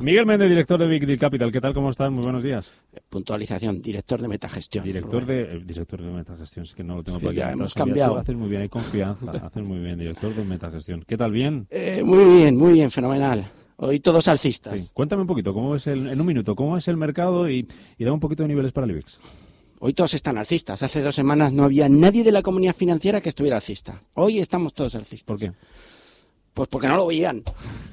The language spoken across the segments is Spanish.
Miguel Méndez, director de Big Deal Capital. ¿Qué tal? ¿Cómo estás? Muy buenos días. Puntualización, director de Metagestión. Director de, eh, director de Metagestión, es que no lo tengo Sí, por aquí. ya hemos cambiado. Haces muy bien, hay confianza. haces muy bien, director de Metagestión. ¿Qué tal? ¿Bien? Eh, muy bien, muy bien, fenomenal. Hoy todos alcistas. Sí. Cuéntame un poquito, ¿cómo es el, en un minuto, cómo es el mercado y, y da un poquito de niveles para el IBEX? Hoy todos están alcistas. Hace dos semanas no había nadie de la comunidad financiera que estuviera alcista. Hoy estamos todos alcistas. ¿Por qué? Pues porque no lo veían.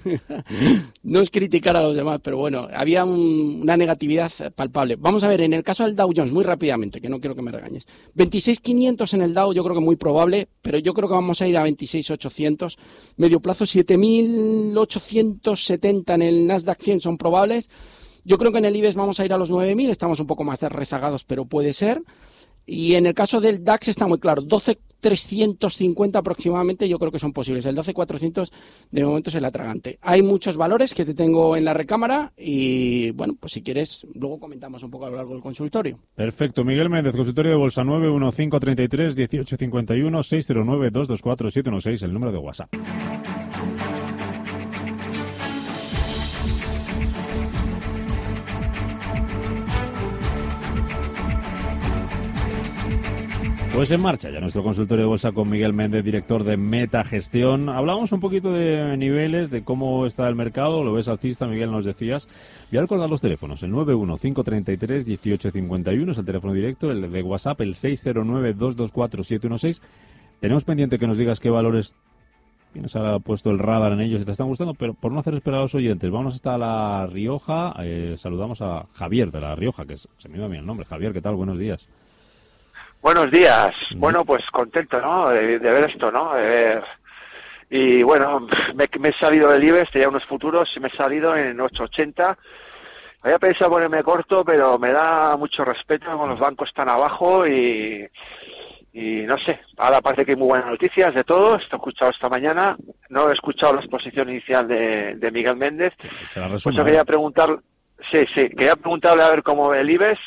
no es criticar a los demás, pero bueno, había un- una negatividad palpable. Vamos a ver, en el caso del Dow Jones, muy rápidamente, que no quiero que me regañes. 26.500 en el Dow, yo creo que muy probable, pero yo creo que vamos a ir a 26.800. Medio plazo, 7.870 en el Nasdaq 100 son probables. Yo creo que en el IBEX vamos a ir a los 9.000, estamos un poco más rezagados, pero puede ser. Y en el caso del DAX está muy claro, 12.350 aproximadamente yo creo que son posibles. El 12.400 de momento es el atragante. Hay muchos valores que te tengo en la recámara y bueno, pues si quieres luego comentamos un poco a lo largo del consultorio. Perfecto. Miguel Méndez, consultorio de Bolsa 91533 1851 609 224 716, el número de WhatsApp. Pues en marcha ya nuestro consultorio de bolsa con Miguel Méndez, director de Metagestión. Hablamos un poquito de niveles, de cómo está el mercado. Lo ves alcista, Miguel, nos decías. Voy a recordar los teléfonos. El 915331851 es el teléfono directo. El de WhatsApp, el 609224716. Tenemos pendiente que nos digas qué valores tienes ahora puesto el radar en ellos y te están gustando, pero por no hacer esperar a los oyentes, vamos hasta La Rioja. Eh, saludamos a Javier de La Rioja, que se me iba bien el nombre. Javier, ¿qué tal? Buenos días. Buenos días. Bueno, pues contento, ¿no? De, de ver esto, ¿no? De ver... Y bueno, me, me he salido del IBEX, tenía unos futuros y me he salido en 880. Había pensado ponerme corto, pero me da mucho respeto con los bancos tan abajo y, y no sé. Ahora parece que hay muy buenas noticias de todo. Esto he escuchado esta mañana. No he escuchado la exposición inicial de, de Miguel Méndez. Pues resumo. yo ¿eh? quería preguntar, sí, sí, quería preguntarle a ver cómo ve el IBEX,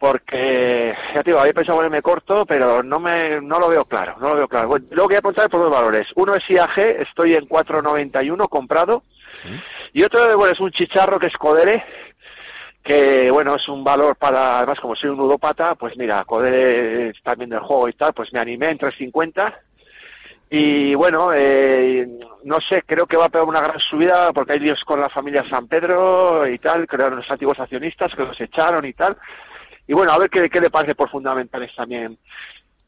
porque, ya te digo, había pensado ponerme corto, pero no me, no lo veo claro, no lo veo claro. Bueno, luego quería preguntarle por dos valores. Uno es IAG, estoy en 4.91 comprado, y otro, bueno, es un chicharro que es Codere, que, bueno, es un valor para, además como soy un ludópata, pues mira, Codere está viendo el juego y tal, pues me animé en 3.50, y bueno, eh, no sé, creo que va a pegar una gran subida porque hay líos con la familia San Pedro y tal, creo los antiguos accionistas que los echaron y tal. Y bueno, a ver qué, qué le parece por fundamentales también.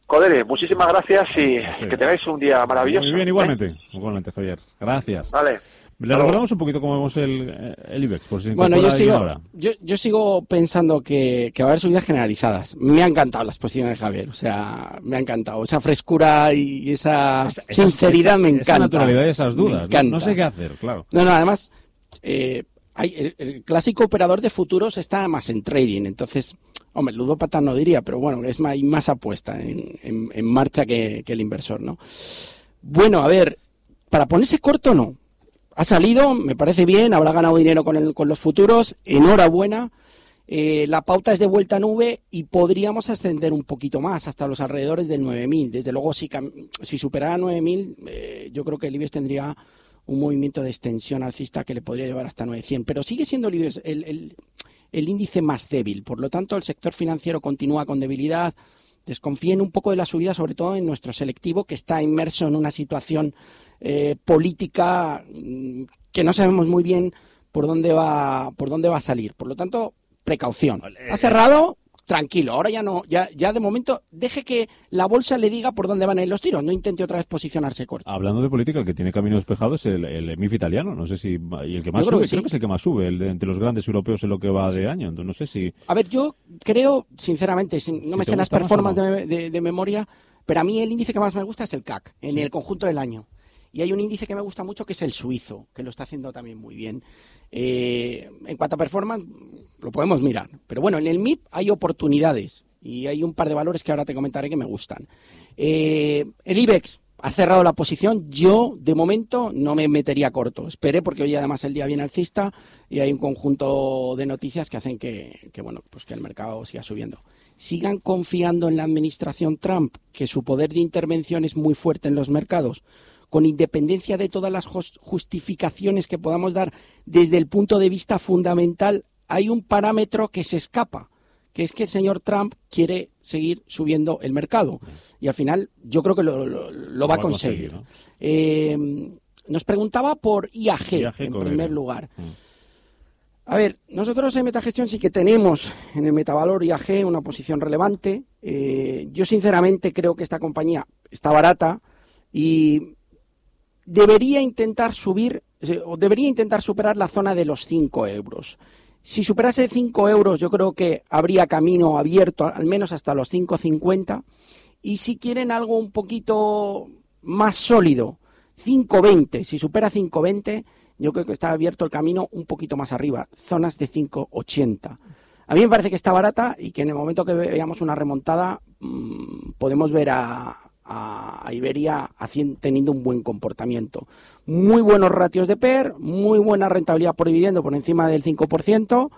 Codere, muchísimas gracias y que tengáis un día maravilloso. Muy bien, ¿eh? igualmente. Igualmente, Javier. Gracias. Vale. Le recordamos un poquito cómo vemos el, eh, el IBEX, por si Bueno, yo sigo, ahora. yo, yo sigo pensando que, que va a haber subidas generalizadas. Me ha encantado la exposición de Javier, o sea, me ha encantado. Esa frescura y esa Esa- sinceridad esa- me esa encanta. naturalidad y esas dudas. ¿no? encanta. No sé qué hacer, claro. No, no, además, eh, hay, el, clásico operador de futuros está más en trading, entonces, hombre, ludópata no diría, pero bueno, es más, hay más apuesta en, en- marcha que, que el inversor, ¿no? Bueno, a ver, para ponerse corto no. Ha salido, me parece bien, habrá ganado dinero con, el- con los futuros, enhorabuena. Eh, la pauta es de vuelta a nube y podríamos ascender un poquito más, hasta los alrededores del 9.000. Desde luego, si, si superara 9.000, eh, yo creo que el IBEX tendría un movimiento de extensión alcista que le podría llevar hasta 900. Pero sigue siendo el, el- el índice más débil. Por lo tanto, el sector financiero continúa con debilidad. Desconfíen un poco de la subida, sobre todo en nuestro selectivo, que está inmerso en una situación eh, política mm, que no sabemos muy bien por dónde va por dónde va a salir. Por lo tanto, precaución. Ha cerrado, tranquilo. Ahora ya no, ya, ya de momento deje que la bolsa le diga por dónde van a ir los tiros. No intente otra vez posicionarse corto. Hablando de política, el que tiene camino despejado es el, el MIF italiano. No sé si. Y el que más Yo creo sube, que sí. creo que es el que más sube, el de- entre los grandes europeos en lo que va de año. Entonces, no sé si. A ver, yo creo, sinceramente, sin- no Si me sé las performances no. de, de- de memoria, pero a mí el índice que más me gusta es el CAC, en el conjunto del año. Y hay un índice que me gusta mucho que es el suizo, que lo está haciendo también muy bien. Eh, en cuanto a performance, lo podemos mirar. Pero bueno, en el MIP hay oportunidades y hay un par de valores que ahora te comentaré que me gustan. Eh, el IBEX ha cerrado la posición. Yo, de momento, no me metería corto. Esperé porque hoy además el día viene alcista y hay un conjunto de noticias que hacen que, que, bueno, pues que el mercado siga subiendo. Sigan confiando en la administración Trump, que su poder de intervención es muy fuerte en los mercados. Con independencia de todas las justificaciones que podamos dar desde el punto de vista fundamental, hay un parámetro que se escapa, que es que el señor Trump quiere seguir subiendo el mercado. Y al final yo creo que lo, va, a conseguir. Eh, nos preguntaba por IAG, en primer lugar. Mm. A ver, nosotros en Metagestión sí que tenemos en el metavalor IAG una posición relevante. Eh, yo sinceramente creo que esta compañía está barata y debería intentar subir o debería intentar superar la zona de los 5 euros. Si superase 5 euros, yo creo que habría camino abierto, al menos hasta los 5,50. Y si quieren algo un poquito más sólido, 5,20. Si supera 5,20, yo creo que está abierto el camino un poquito más arriba, zonas de 5,80. A mí me parece que está barata y que en el momento que veamos una remontada mm, podemos ver a, a, Iberia teniendo un buen comportamiento. Muy buenos ratios de PER, muy buena rentabilidad por dividendo por encima del 5%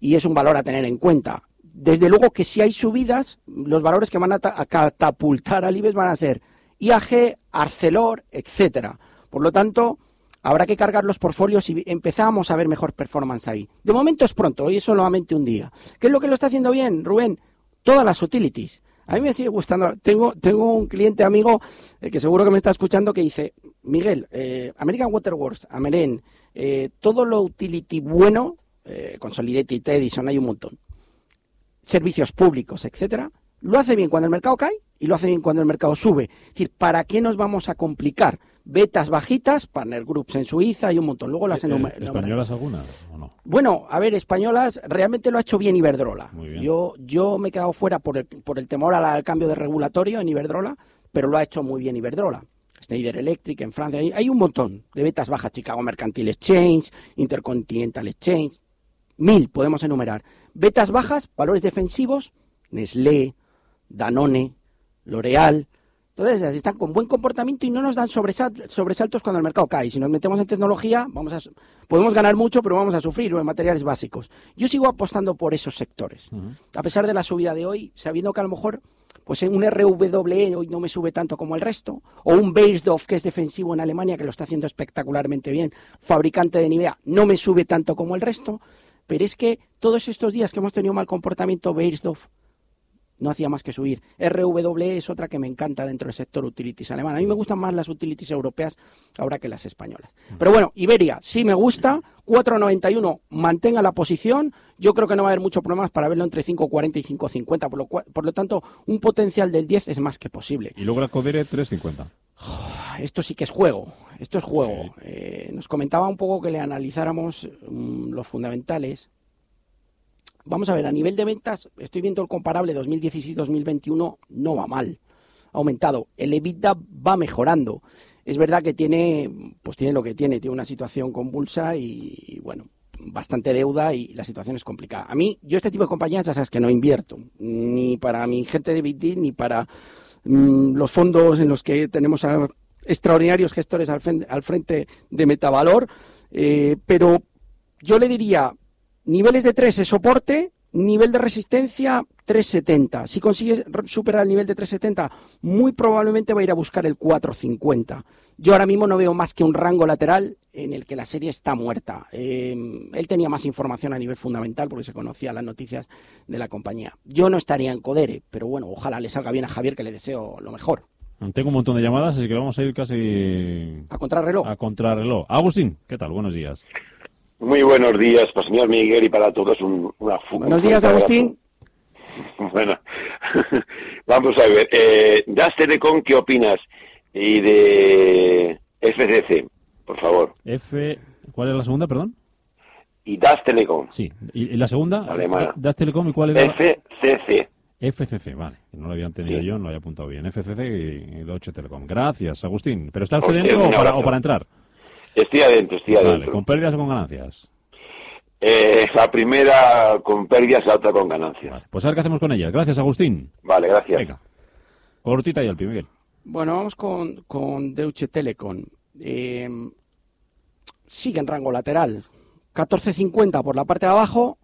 y es un valor a tener en cuenta. Desde luego que si hay subidas, los valores que van a, catapultar al IBEX van a ser IAG, Arcelor, etcétera. Por lo tanto, habrá que cargar los portfolios y empezamos a ver mejor performance ahí. De momento es pronto, hoy es solamente un día. ¿Qué es lo que lo está haciendo bien, Rubén? Todas las utilities. A mí me sigue gustando. Tengo, tengo un cliente amigo eh, que seguro que me está escuchando que dice, Miguel, eh, American Waterworks, Ameren, eh, todo lo utility bueno, eh, Consolidated Edison, hay un montón, servicios públicos, etcétera, lo hace bien cuando el mercado cae y lo hace bien cuando el mercado sube. Es decir, ¿para qué nos vamos a complicar? Betas bajitas, partner groups en Suiza y un montón. Luego las enumeramos. ¿Españolas algunas o no? Bueno, a ver, españolas realmente lo ha hecho bien Iberdrola. Yo, yo me he quedado fuera por el, por el temor al, cambio de regulatorio en Iberdrola, pero lo ha hecho muy bien Iberdrola. Schneider Electric en Francia, hay, hay un montón de betas bajas, Chicago Mercantil Exchange, Intercontinental Exchange, mil podemos enumerar. Betas bajas, valores defensivos, Nestlé, Danone, L'Oreal, entonces, están con buen comportamiento y no nos dan sobresaltos cuando el mercado cae. Si nos metemos en tecnología, vamos a, podemos ganar mucho, pero vamos a sufrir o en materiales básicos. Yo sigo apostando por esos sectores. A pesar de la subida de hoy, sabiendo que a lo mejor pues en un RWE hoy no me sube tanto como el resto, o un Beiersdorf que es defensivo en Alemania, que lo está haciendo espectacularmente bien, fabricante de Nivea, no me sube tanto como el resto, pero es que todos estos días que hemos tenido mal comportamiento, Beiersdorf no hacía más que subir. RWE es otra que me encanta dentro del sector utilities alemán. A mí me gustan más las utilities europeas ahora que las españolas. Pero bueno, Iberia sí me gusta, 4.91 mantenga la posición. Yo creo que no va a haber muchos problemas para verlo entre 5.40 y 5.50, por lo, por lo tanto, un potencial del 10 es más que posible. Y la Codere 3.50. Esto sí que es juego, esto es juego. Eh, nos comentaba un poco que le analizáramos mm, los fundamentales Vamos a ver, a nivel de ventas, estoy viendo el comparable 2016-2021, no va mal. Ha aumentado. El EBITDA va mejorando. Es verdad que tiene, pues tiene lo que tiene, tiene una situación convulsa y, bueno, bastante deuda y la situación es complicada. A mí, yo este tipo de compañías ya sabes que no invierto, ni para mi gente de BD, ni para mm, los fondos en los que tenemos a extraordinarios gestores al frente, de Metavalor, eh, pero yo le diría, Niveles de 3 es soporte, nivel de resistencia 370. Si consigues superar el nivel de 370, muy probablemente va a ir a buscar el 450. Yo ahora mismo no veo más que un rango lateral en el que la serie está muerta. Eh, él tenía más información a nivel fundamental porque se conocía las noticias de la compañía. Yo no estaría en Codere, pero bueno, ojalá le salga bien a Javier, que le deseo lo mejor. Tengo un montón de llamadas, así que vamos a ir casi... A contrarreloj. A contrarreloj. Agustín, ¿qué tal? Buenos días. Muy buenos días para el señor Miguel y para todos. Un, una buenos días, Agustín. Bueno, vamos a ver. Eh, Das Telecom, ¿qué opinas? Y de FCC, por favor. F, ¿Cuál es la segunda, perdón? Y Das Telecom. Sí. ¿Y, la segunda? Alemana. Das Telecom, ¿y cuál era? FCC. FCC, vale. No lo había entendido yo, no lo había apuntado bien. FCC y, Deutsche Telekom. Gracias, Agustín. ¿Pero está usted dentro o para, o para entrar? Estoy adentro, estoy adentro. Vale, ¿Con pérdidas o con ganancias? Eh, la primera con pérdidas, la otra con ganancias. pues a ver qué hacemos con ellas. Gracias, Agustín. Vale, gracias. Venga. Cortita y al Miguel. Bueno, vamos con, con Deutsche Telekom. Eh, sigue en rango lateral. 14.50 por la parte de abajo,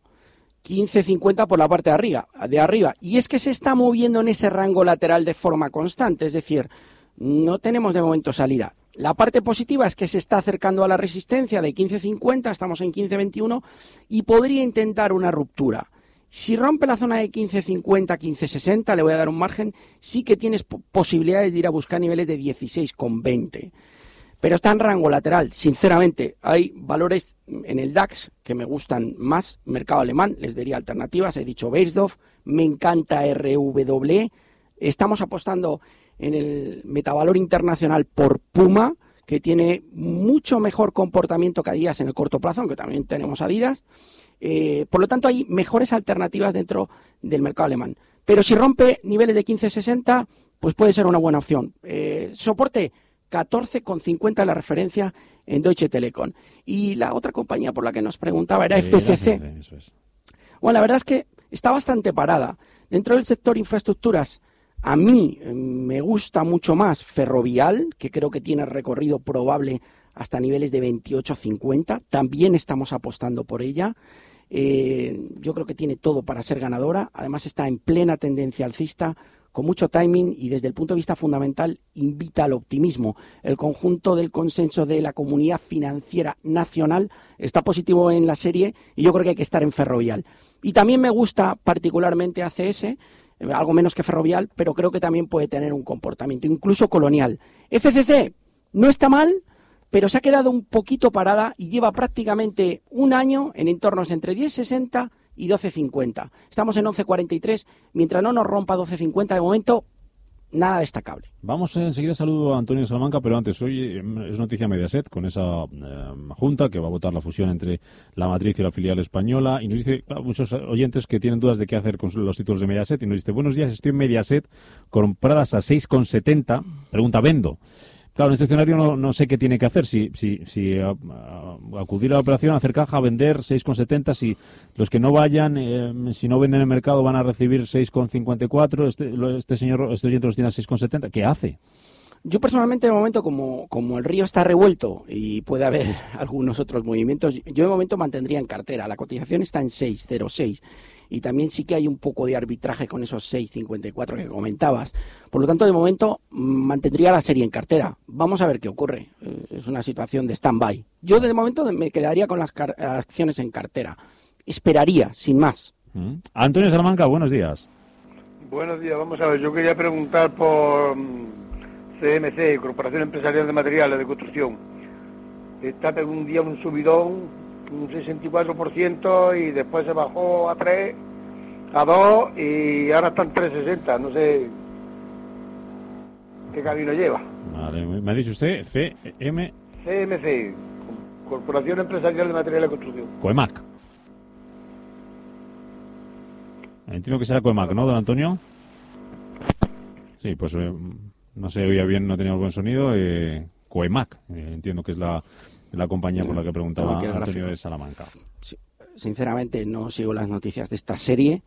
15.50 por la parte de arriba, de arriba. Y es que se está moviendo en ese rango lateral de forma constante. Es decir, no tenemos de momento salida. La parte positiva es que se está acercando a la resistencia de 15.50, estamos en 15.21 y podría intentar una ruptura. Si rompe la zona de 15.50, 15.60, le voy a dar un margen, sí que tienes posibilidades de ir a buscar niveles de 16,20 pero está en rango lateral. Sinceramente, hay valores en el DAX que me gustan más. Mercado alemán, les daría alternativas. He dicho Beisdorf, me encanta RW. Estamos apostando en el metavalor internacional por Puma, que tiene mucho mejor comportamiento que Adidas en el corto plazo, aunque también tenemos Adidas. Eh, por lo tanto, hay mejores alternativas dentro del mercado alemán. Pero si rompe niveles de 15.60, pues puede ser una buena opción. Eh, soporte 14,50 la referencia en Deutsche Telekom. Y la otra compañía por la que nos preguntaba era FCC. Bueno, la verdad es que está bastante parada. Dentro del sector infraestructuras, a mí eh, me gusta mucho más Ferrovial, que creo que tiene recorrido probable hasta niveles de 28,50. También estamos apostando por ella. Eh, yo creo que tiene todo para ser ganadora. Además está en plena tendencia alcista con mucho timing y desde el punto de vista fundamental invita al optimismo. El conjunto del consenso de la comunidad financiera nacional está positivo en la serie y yo creo que hay que estar en Ferrovial. Y también me gusta particularmente ACS, algo menos que Ferrovial, pero creo que también puede tener un comportamiento incluso colonial. FCC no está mal, pero se ha quedado un poquito parada y lleva prácticamente un año en entornos entre 10.60 y 12.50. Estamos en 11.43. Mientras no nos rompa 12.50 de momento, nada destacable. Vamos enseguida, saludo a Antonio Salamanca, pero antes, hoy es noticia Mediaset con esa eh, junta que va a votar la fusión entre la matriz y la filial española. Y nos dice muchos oyentes que tienen dudas de qué hacer con los títulos de Mediaset. Y nos dice, buenos días, estoy en Mediaset, compradas a 6,70. Pregunta, ¿vendo? Claro, en este escenario no, sé qué tiene que hacer. Si, si, si acudir a la operación, hacer caja, vender 6,70. Si los que no vayan, eh, si no venden en el mercado, van a recibir 6,54. Este, este señor, este oyente los tiene a 6,70. ¿Qué hace? Yo personalmente, de momento, como, como el río está revuelto y puede haber algunos otros movimientos, yo de momento mantendría en cartera. La cotización está en 6,06 y también sí que hay un poco de arbitraje con esos 6.54 que comentabas. Por lo tanto, de momento mantendría la serie en cartera. Vamos a ver qué ocurre. Eh, es una situación de stand-by. Yo de momento me quedaría con las acciones en cartera. Esperaría, sin más. Mm. Antonio Salamanca, buenos días. Buenos días, vamos a ver. Yo quería preguntar por CMC, mm, Corporación Empresarial de Materiales de Construcción. Está un día un subidón un 64% y después se bajó a 3, a 2 y ahora está en 360. No sé qué camino lleva. Vale, me ha dicho usted CM... CMC, Corporación Empresarial de Materiales de Construcción. COEMAC. Entiendo que será COEMAC, ¿no, don Antonio? Sí, pues eh, no se oía bien, no tenía buen sonido. Eh, COEMAC, eh, entiendo que es la la compañía por la que preguntaba Antonio de Salamanca. sinceramente no sigo las noticias de esta serie.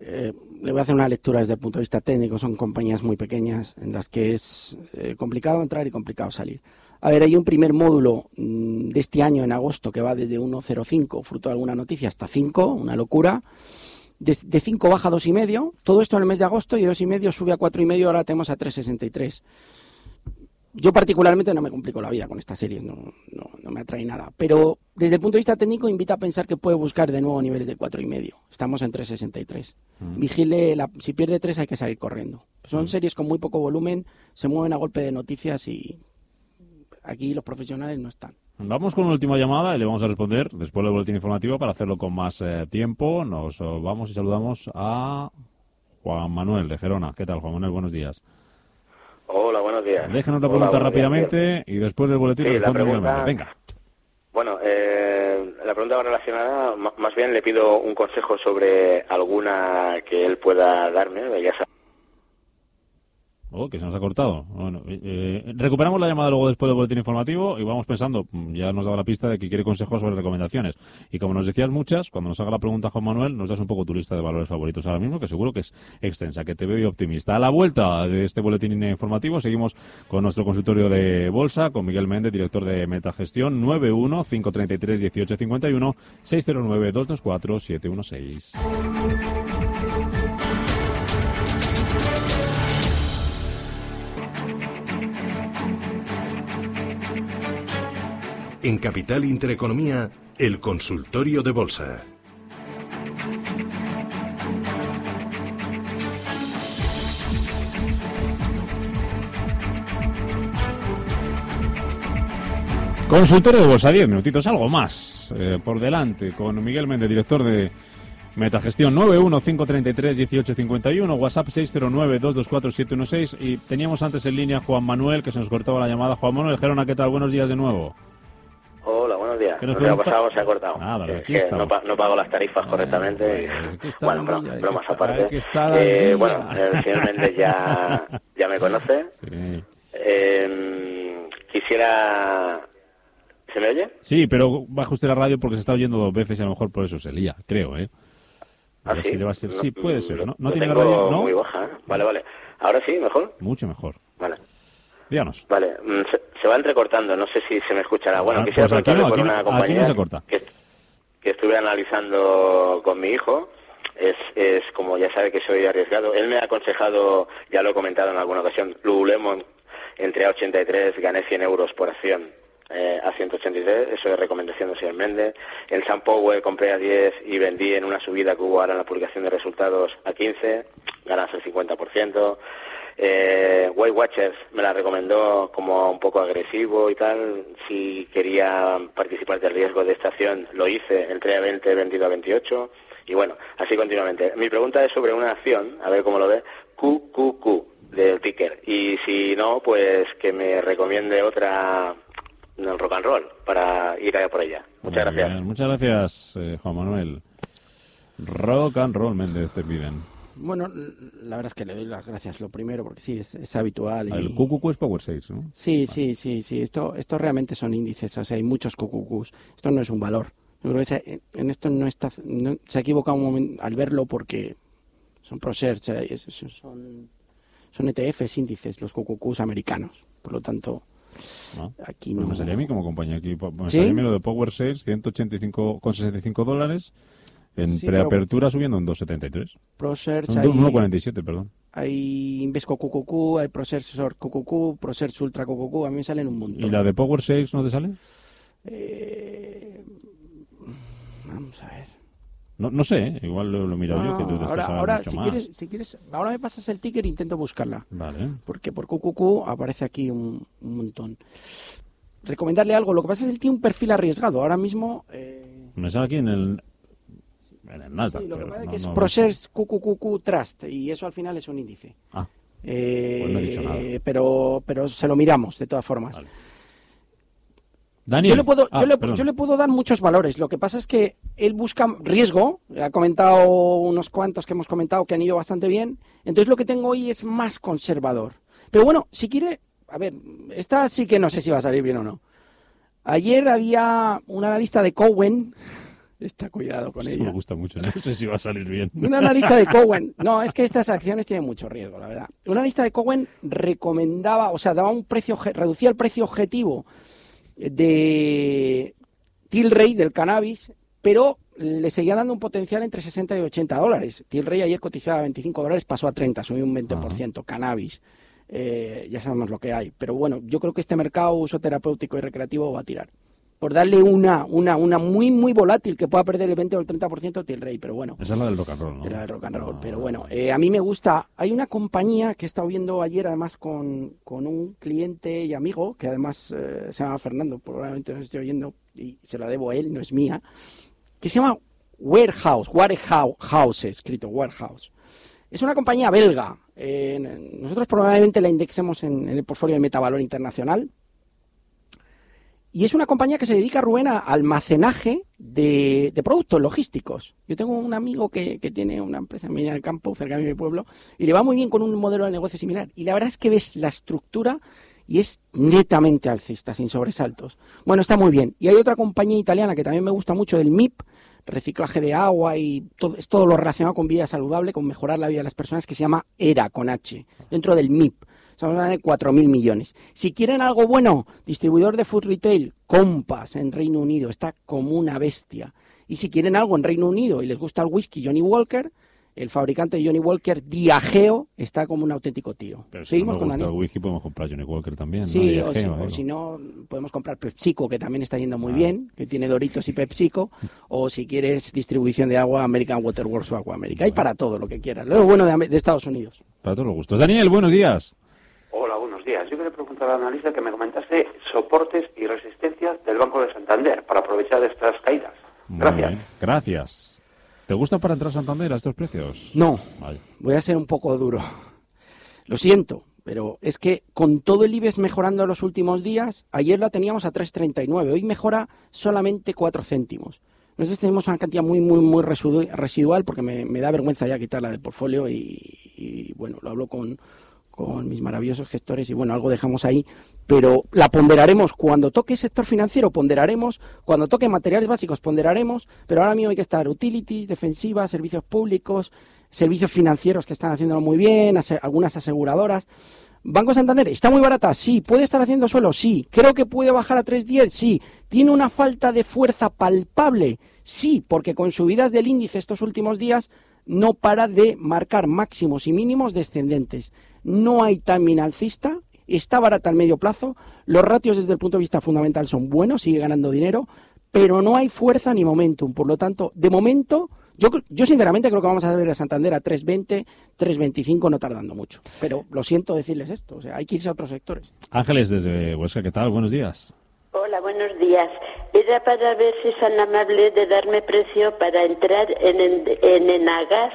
Eh, le voy a hacer una lectura desde el punto de vista técnico. Son compañías muy pequeñas en las que es eh, complicado entrar y complicado salir. A ver, hay un primer módulo mm, de este año en agosto que va desde 1.05, fruto de alguna noticia, hasta 5, una locura. De, 5 baja a 2,5. Todo esto en el mes de agosto y de 2,5 sube a 4,5. Ahora tenemos a 3,63 yo particularmente no me complico la vida con esta serie, no, no, me atrae nada. Pero desde el punto de vista técnico invita a pensar que puede buscar de nuevo niveles de cuatro y medio. Estamos en 3.63. Mm. Vigile, la, si pierde tres hay que salir corriendo. Son mm. series con muy poco volumen, se mueven a golpe de noticias y aquí los profesionales no están. Vamos con una última llamada y le vamos a responder después del boletín informativo para hacerlo con más eh, tiempo. Nos vamos y saludamos a Juan Manuel de Gerona. ¿Qué tal, Juan Manuel? Buenos días. Hola, buenos días. Déjanos la pregunta rápidamente y después del boletín sí, Venga. Bueno, eh, la pregunta va relacionada, más bien le pido un consejo sobre alguna que él pueda darme, ya Que se nos ha cortado. Bueno, eh, eh, recuperamos la llamada luego después del boletín informativo y vamos pensando, mm, ya nos daba la pista de que quiere consejos sobre recomendaciones. Y como nos decías muchas, cuando nos haga la pregunta Juan Manuel, nos das un poco tu lista de valores favoritos ahora mismo, que seguro que es extensa, que te veo optimista. A la vuelta de este boletín informativo seguimos con nuestro consultorio de bolsa, con Miguel Méndez, director de Metagestión, 91 533 1851 609 224 716. En Capital Intereconomía, el consultorio de bolsa. Consultorio de bolsa, 10 minutitos, algo más eh, por delante, con Miguel Méndez, director de Metagestión 915331851, WhatsApp 609224716 y teníamos antes en línea Juan Manuel que se nos cortaba la llamada. Juan Manuel Gerona, ¿qué tal? Buenos días de nuevo. Buenos días. ¿Qué nos No sé, ha pasado, se ha cortado. Nada, Que- aquí que no, no pago las tarifas correctamente. aquí está bueno, bro- bromas estar- aparte. Eh, bueno, el señor Méndez ya, ya me conoce. Sí. Eh, quisiera... ¿Se me oye? Sí, pero baja usted la radio porque se está oyendo dos veces y a lo mejor por eso se lía, creo, ¿eh? A ¿Ah, ver sí? si le va a ser- Sí, puede ser. ¿No, ¿No tiene la radio? ¿No? muy baja. ¿eh? Vale, vale. Ahora sí, mejor. Mucho mejor. Díganos. Vale, mm, se, se va entrecortando, no sé si se me escuchará. Bueno, Ah, quisiera pues aquí no, por aquí no- una aquí no compañía se corta. Que, que estuve analizando con mi hijo. Es, es como ya sabe que soy arriesgado. Él me ha aconsejado, ya lo he comentado en alguna ocasión, Lululemon entre a 83, gané 100 euros por acción. eh, a 183, eso es recomendación del señor Méndez. En San Power compré a 10 y vendí en una subida que hubo ahora en la publicación de resultados a 15, ganas el 50%. Eh, Weight Watchers me la recomendó como un poco agresivo y tal. Si quería participar del riesgo de esta acción, lo hice. Entré a 20, he vendido a 28. Y bueno, así continuamente. Mi pregunta es sobre una acción, a ver cómo lo ve, QQQ del ticker. Y si no, pues que me recomiende otra en el rock and roll para ir a por ella. Muchas Muy gracias. bien, Muchas gracias, eh, Juan Manuel. Rock and roll, Méndez, te piden. Bueno, la verdad es que le doy las gracias lo primero porque sí, es, es habitual. y- El QQQ es Power 6, ¿no? Sí, sí, sí, sí. Esto, esto realmente son índices, o sea, hay muchos cucucús. Esto no es un valor. Yo creo que se- en esto no está, no- se ha equivocado un momento al verlo porque son ProSearch, eh, es- es- son, son ETFs, índices, los cucucús americanos. Por lo tanto, ¿no? aquí Pues no. me salía a mí como compañía aquí. Me ¿Sí? salía a mí lo de Power 6, 185,65 dólares. En Sí, preapertura subiendo en 2,73. ProSearch, hay, 1,47, perdón. hay Invesco QQQ, hay ProSearch QQQ, ProSearch Ultra QQQ, a mí me salen un montón. ¿Y la de Power 6 no te sale? Eh, vamos a ver. No, no sé, ¿eh? igual lo, lo he mirado yo, que tú te Ah, ahora, ahora mucho si más. quieres, si quieres, ahora me pasas el ticker e intento buscarla. Vale. Porque por QQQ aparece aquí un, un montón. Recomendarle algo. Lo que pasa es que él tiene un perfil arriesgado. Ahora mismo. eh, Me sale aquí en el, en el Nasdaq. sí, lo que pasa es no- que es no- ProShares QQQ Trust. Y eso al final es un índice. Ah, Eh, Pues no he dicho nada. Pero, pero se lo miramos, de todas formas. vale. Daniel. Yo le, puedo, Ah, yo, le, yo le puedo dar muchos valores. Lo que pasa es que él busca riesgo. Ha comentado unos cuantos que hemos comentado que han ido bastante bien. Entonces lo que tengo hoy es más conservador. Pero bueno, si quiere, a ver, esta sí que no sé si va a salir bien o no. Ayer había un analista de Cowen. Está cuidado con Esto me ella. gusta mucho, no sé si va a salir bien. Un analista de Cowen, no, es que estas acciones tienen mucho riesgo, la verdad. Un analista de Cowen recomendaba, o sea, daba un precio, reducía el precio objetivo de Tilray del cannabis, pero le seguía dando un potencial entre 60 y 80 dólares. Tilray ayer cotizaba a 25 dólares, pasó a 30, subió un 20%. Cannabis, eh, ya sabemos lo que hay. Pero bueno, yo creo que este mercado uso terapéutico y recreativo va a tirar. Por darle una, una, una muy, muy volátil que pueda perder el 20 o el 30% Tilray, pero bueno. Esa es la del rock and roll, ¿no? De la de rock and roll. Ah, Pero bueno, eh, a mí me gusta. Hay una compañía que he estado viendo ayer, además, con, con un cliente y amigo, que además eh, se llama Fernando, probablemente nos esté oyendo, y se la debo a él, no es mía, que se llama Warehouse, Warehouse, escrito Warehouse. Es una compañía belga. Eh, nosotros probablemente la indexemos en, en el portfolio de Metavalor Internacional. Y es una compañía que se dedica, Rubén, a almacenaje de, productos logísticos. Yo tengo un amigo que, tiene una empresa en del Campo, cerca de mi pueblo, y le va muy bien con un modelo de negocio similar. Y la verdad es que ves la estructura y es netamente alcista, sin sobresaltos. Bueno, está muy bien. Y hay otra compañía italiana que también me gusta mucho, del MIP, reciclaje de agua y todo, es todo lo relacionado con vida saludable, con mejorar la vida de las personas, que se llama ERA con H, dentro del MIP. Estamos hablando de 4.000 millones. Si quieren algo bueno, distribuidor de food retail, Compass en Reino Unido, está como una bestia. Y si quieren algo en Reino Unido y les gusta el whisky Johnny Walker, el fabricante Johnny Walker, Diageo, está como un auténtico tío. Pero si Seguimos no nos gusta el whisky podemos comprar Johnny Walker también. ¿no? Sí, Y o, si, o no, podemos comprar PepsiCo, que también está yendo muy Ah. bien, que tiene Doritos y PepsiCo, o si quieres distribución de agua, American Waterworks o Agua América. Hay Bueno. para todo lo que quieras. Lo bueno de, de Estados Unidos. Para todos los gustos. Daniel, buenos días. Hola, buenos días. Yo quería preguntar al analista que me comentaste soportes y resistencias del Banco de Santander para aprovechar estas caídas. Gracias. bien, Gracias. ¿Te gusta para entrar a Santander a estos precios? No, Vale. voy a ser un poco duro. Lo siento, pero es que con todo el IBEX mejorando los últimos días, ayer la teníamos a 3,39, hoy mejora solamente 4 céntimos. Nosotros tenemos una cantidad muy, muy, muy residu- residual porque me, me da vergüenza ya quitarla del portfolio y, y, bueno, lo hablo con, con mis maravillosos gestores y bueno, algo dejamos ahí, pero la ponderaremos cuando toque sector financiero, ponderaremos, cuando toque materiales básicos, ponderaremos, pero ahora mismo hay que estar utilities, defensivas, servicios públicos, servicios financieros que están haciéndolo muy bien, algunas aseguradoras. Banco Santander, ¿está muy barata? Sí. ¿Puede estar haciendo suelo? Sí. ¿Creo que puede bajar a 3.10? Sí. ¿Tiene una falta de fuerza palpable? Sí, porque con subidas del índice estos últimos días no para de marcar máximos y mínimos descendentes. No hay timing alcista, está barata al medio plazo, los ratios desde el punto de vista fundamental son buenos, sigue ganando dinero, pero no hay fuerza ni momentum. Por lo tanto, de momento, yo, yo sinceramente creo que vamos a ver a Santander a 3.20, 3.25 no tardando mucho. Pero lo siento decirles esto, o sea, hay que irse a otros sectores. Ángeles desde Huesca, ¿qué tal? Buenos días. Hola, buenos días. Era para ver si es tan amable de darme precio para entrar en, en, en Enagas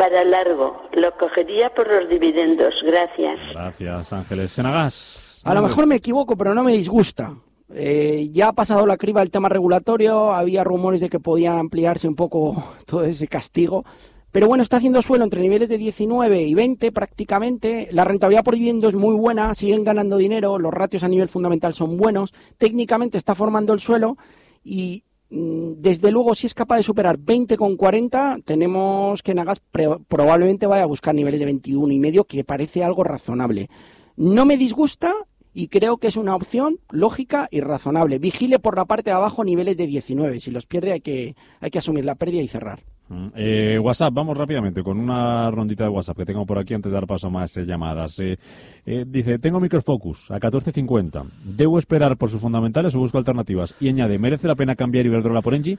para largo. Lo cogería por los dividendos. Gracias. Gracias, Ángeles. Senagas. A lo mejor me equivoco, pero no me disgusta. Eh, ya ha pasado la criba el tema regulatorio, había rumores de que podía ampliarse un poco todo ese castigo. Pero bueno, está haciendo suelo entre niveles de 19 y 20 prácticamente. La rentabilidad por dividendo es muy buena, siguen ganando dinero, los ratios a nivel fundamental son buenos. Técnicamente está formando el suelo y desde luego si es capaz de superar 20 con 40, tenemos que Nagas probablemente vaya a buscar niveles de 21 y medio, que parece algo razonable. No me disgusta y creo que es una opción lógica y razonable. Vigile por la parte de abajo niveles de 19. Si los pierde hay que, hay que asumir la pérdida y cerrar. Mm, eh, WhatsApp, vamos rápidamente con una rondita de WhatsApp que tengo por aquí antes de dar paso a más eh, llamadas. Eh, eh, dice, tengo Microfocus a 14.50. ¿Debo esperar por sus fundamentales o busco alternativas? Y añade, ¿merece la pena cambiar Iberdrola por Engie?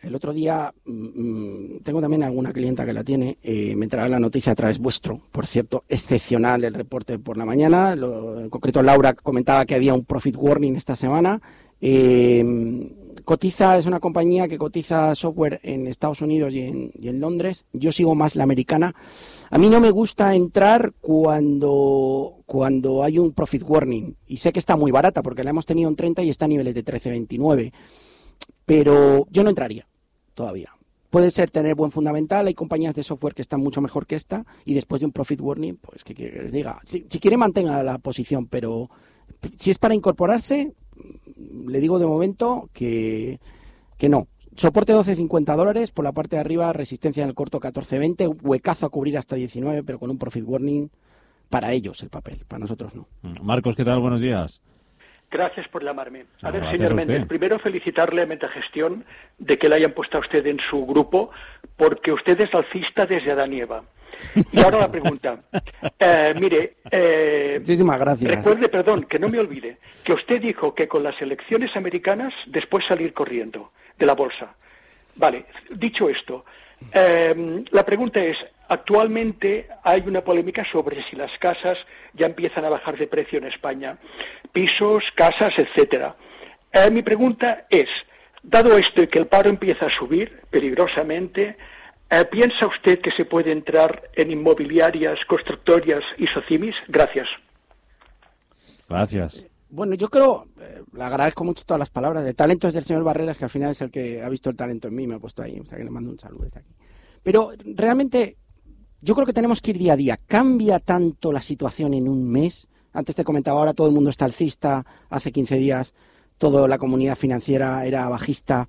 El otro día mm, tengo también alguna clienta que la tiene. eh, me trae la noticia a través vuestro. Por cierto, excepcional el reporte por la mañana. Lo- en concreto, Laura comentaba que había un profit warning esta semana. Eh, cotiza, es una compañía que cotiza software en Estados Unidos y en, y en Londres. Yo sigo más la americana. A mí no me gusta entrar cuando, cuando hay un profit warning. Y sé que está muy barata porque la hemos tenido en 30 y está a niveles de 13.29 pero yo no entraría todavía. Puede ser tener buen fundamental, hay compañías de software que están mucho mejor que esta y después de un profit warning, pues que, les diga, si, si quiere mantenga la posición, pero si es para incorporarse, le digo de momento que, que no. Soporte 12.50 dólares, por la parte de arriba resistencia en el corto 14.20, huecazo a cubrir hasta 19, pero con un profit warning para ellos el papel, para nosotros no. Mm, Marcos, ¿qué tal? Buenos días. Gracias por llamarme. A No, ver, señor a. Méndez, primero felicitarle a Metagestión de que le hayan puesto a usted en su grupo, porque usted es alcista desde Adán y ahora la pregunta. Eh, mire, eh, Muchísimas gracias. recuerde, perdón, que no me olvide, que usted dijo que con las elecciones americanas después salir corriendo de la bolsa. Vale, dicho esto, eh, la pregunta es, actualmente hay una polémica sobre si las casas ya empiezan a bajar de precio en España, pisos, casas, etcétera. Eh, mi pregunta es, dado esto y que el paro empieza a subir peligrosamente, ¿piensa usted que se puede entrar en inmobiliarias, constructorias y socimis? Gracias. Gracias. Bueno, yo creo, eh, le agradezco mucho todas las palabras. El talento es del señor Barreras, que al final es el que ha visto el talento en mí, me ha puesto ahí, o sea que le mando un saludo desde aquí. Pero realmente, yo creo que tenemos que ir día a día. ¿Cambia tanto la situación en un mes? Antes te comentaba, ahora todo el mundo está alcista, hace 15 días toda la comunidad financiera era bajista.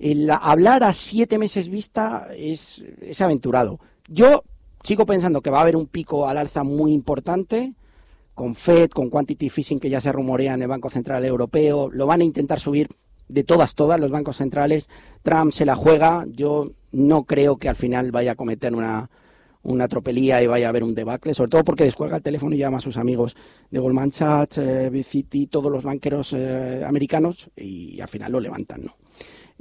El hablar a siete meses vista es, aventurado. Yo sigo pensando que va a haber un pico al alza muy importante, con Fed, con quantity fishing que ya se rumorea en el Banco Central Europeo, lo van a intentar subir de todas, todas los bancos centrales. Trump se la juega. Yo no creo que al final vaya a cometer una, una tropelía y vaya a haber un debacle, sobre todo porque descuelga el teléfono y llama a sus amigos de Goldman Sachs, eh, todos los banqueros eh, americanos y al final lo levantan, ¿no?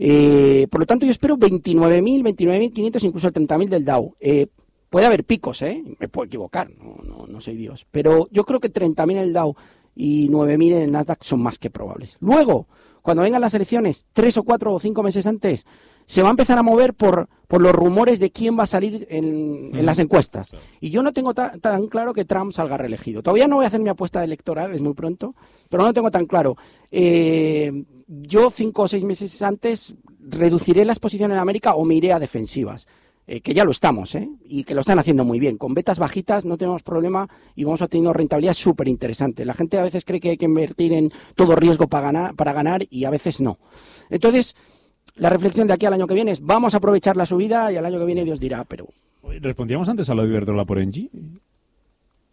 Eh, por lo tanto, yo espero 29.000, 29.500, incluso el 30.000 del Dow. Eh, puede haber picos, ¿eh? Me puedo equivocar, no, no, no soy Dios. Pero yo creo que 30.000 en el Dow y 9.000 en el Nasdaq son más que probables. Luego, cuando vengan las elecciones, tres o cuatro o cinco meses antes, se va a empezar a mover por, por los rumores de quién va a salir en, en las encuestas. Y yo no tengo ta- tan claro que Trump salga reelegido. Todavía no voy a hacer mi apuesta electoral, es muy pronto, pero no lo tengo tan claro. Eh, yo cinco o seis meses antes reduciré la exposición en América o me iré a defensivas. eh, que ya lo estamos, ¿eh? y que lo están haciendo muy bien. Con betas bajitas no tenemos problema y vamos obteniendo rentabilidad súper interesante. La gente a veces cree que hay que invertir en todo riesgo para ganar, para ganar y a veces no. Entonces, la reflexión de aquí al año que viene es vamos a aprovechar la subida y al año que viene Dios dirá, pero Respondíamos antes a lo de Iberdrola por Engie.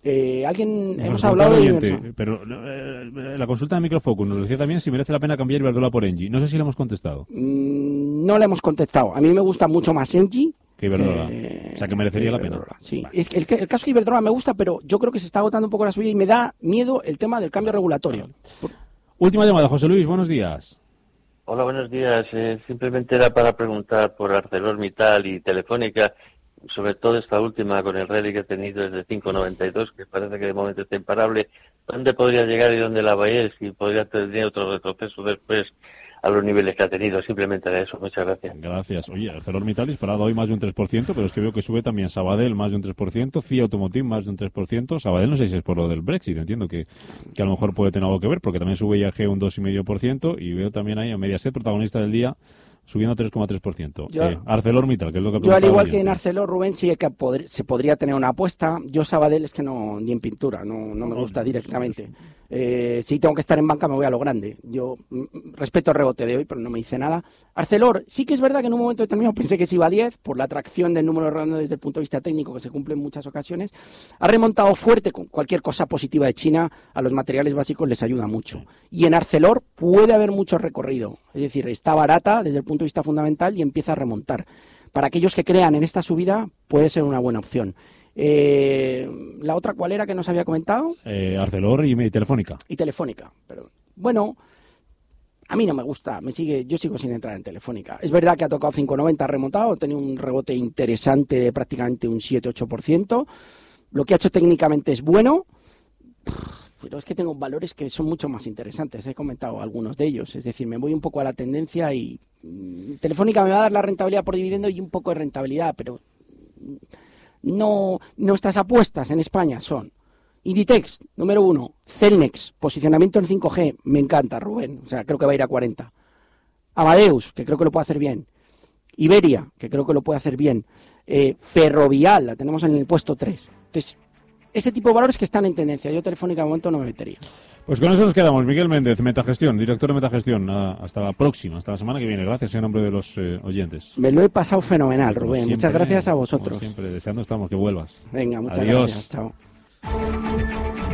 eh, alguien Nos hemos hablado de oyente, pero eh, la consulta de Microfocus nos decía también si merece la pena cambiar Iberdrola por Engie. No sé si le hemos contestado. Mm, no le hemos contestado. A mí me gusta mucho más Engie. Que Iberdrola. que- o sea, que merecería que la pena. Sí. Es que el, caso de Iberdrola me gusta, pero yo creo que se está agotando un poco la suya y me da miedo el tema del cambio regulatorio. Última llamada, José Luis, buenos días. Hola, buenos días. Eh, simplemente era para preguntar por ArcelorMittal y Telefónica, sobre todo esta última con el rally que ha tenido desde 5.92, que parece que de momento está imparable. ¿Dónde podría llegar y dónde la vaya? Si podría tener otro retroceso después a los niveles que ha tenido. Simplemente era eso. Muchas gracias. Gracias. Oye, ArcelorMittal disparado hoy más de un 3%, pero es que veo que sube también Sabadell más de un 3%, CIA Automotive más de un 3%, Sabadell no sé si es por lo del Brexit, entiendo que, que a lo mejor puede tener algo que ver, porque también sube IAG un 2,5% y veo también ahí a Mediaset, protagonista del día, subiendo 3,3%. Yo- Eh, ArcelorMittal, que es lo que Yo, al igual que en. Arcelor, Rubén, sí que se podría tener una apuesta. Yo Sabadell es que no, ni en pintura, no, no me gusta directamente. Eh, si tengo que estar en banca, me voy a lo grande. Yo mm, mm, respeto el rebote de hoy, pero no me dice nada. Arcelor, sí que es verdad que en un momento determinado pensé que se iba a 10, por la atracción del número redondo desde el punto de vista técnico, que se cumple en muchas ocasiones. Ha remontado fuerte con cualquier cosa positiva de China, a los materiales básicos les ayuda mucho. Y en Arcelor puede haber mucho recorrido. Es decir, está barata desde el punto de vista fundamental y empieza a remontar. Para aquellos que crean en esta subida, puede ser una buena opción. Eh, la otra, ¿cuál era que nos había comentado? Eh, Arcelor y, y Telefónica. Y Telefónica. Pero, bueno, a mí no me gusta, me sigue, yo sigo sin entrar en Telefónica. Es verdad que ha tocado 5.90, ha remontado, ha tenido un rebote interesante de prácticamente un 7-8%. Lo que ha hecho técnicamente es bueno, pero es que tengo valores que son mucho más interesantes. He comentado algunos de ellos. Es decir, me voy un poco a la tendencia y mm, Telefónica me va a dar la rentabilidad por dividendo y un poco de rentabilidad, pero mm, no nuestras apuestas en España son Inditex, número uno. Celnex, posicionamiento en 5G. Me encanta, Rubén. O sea, creo que va a ir a 40. Amadeus, que creo que lo puede hacer bien. Iberia, que creo que lo puede hacer bien. Eh, Ferrovial, la tenemos en el puesto 3. Entonces, ese tipo de valores que están en tendencia. Yo Telefónica de momento no me metería. Pues con eso nos quedamos. Miguel Méndez, Metagestión, director de Metagestión. Nada, hasta la próxima, hasta la semana que viene. Gracias en nombre de los eh, oyentes. Me lo he pasado fenomenal, Como Rubén. siempre, Muchas gracias a como vosotros. siempre, deseando estamos que vuelvas. Venga, muchas Adiós. gracias. Chao.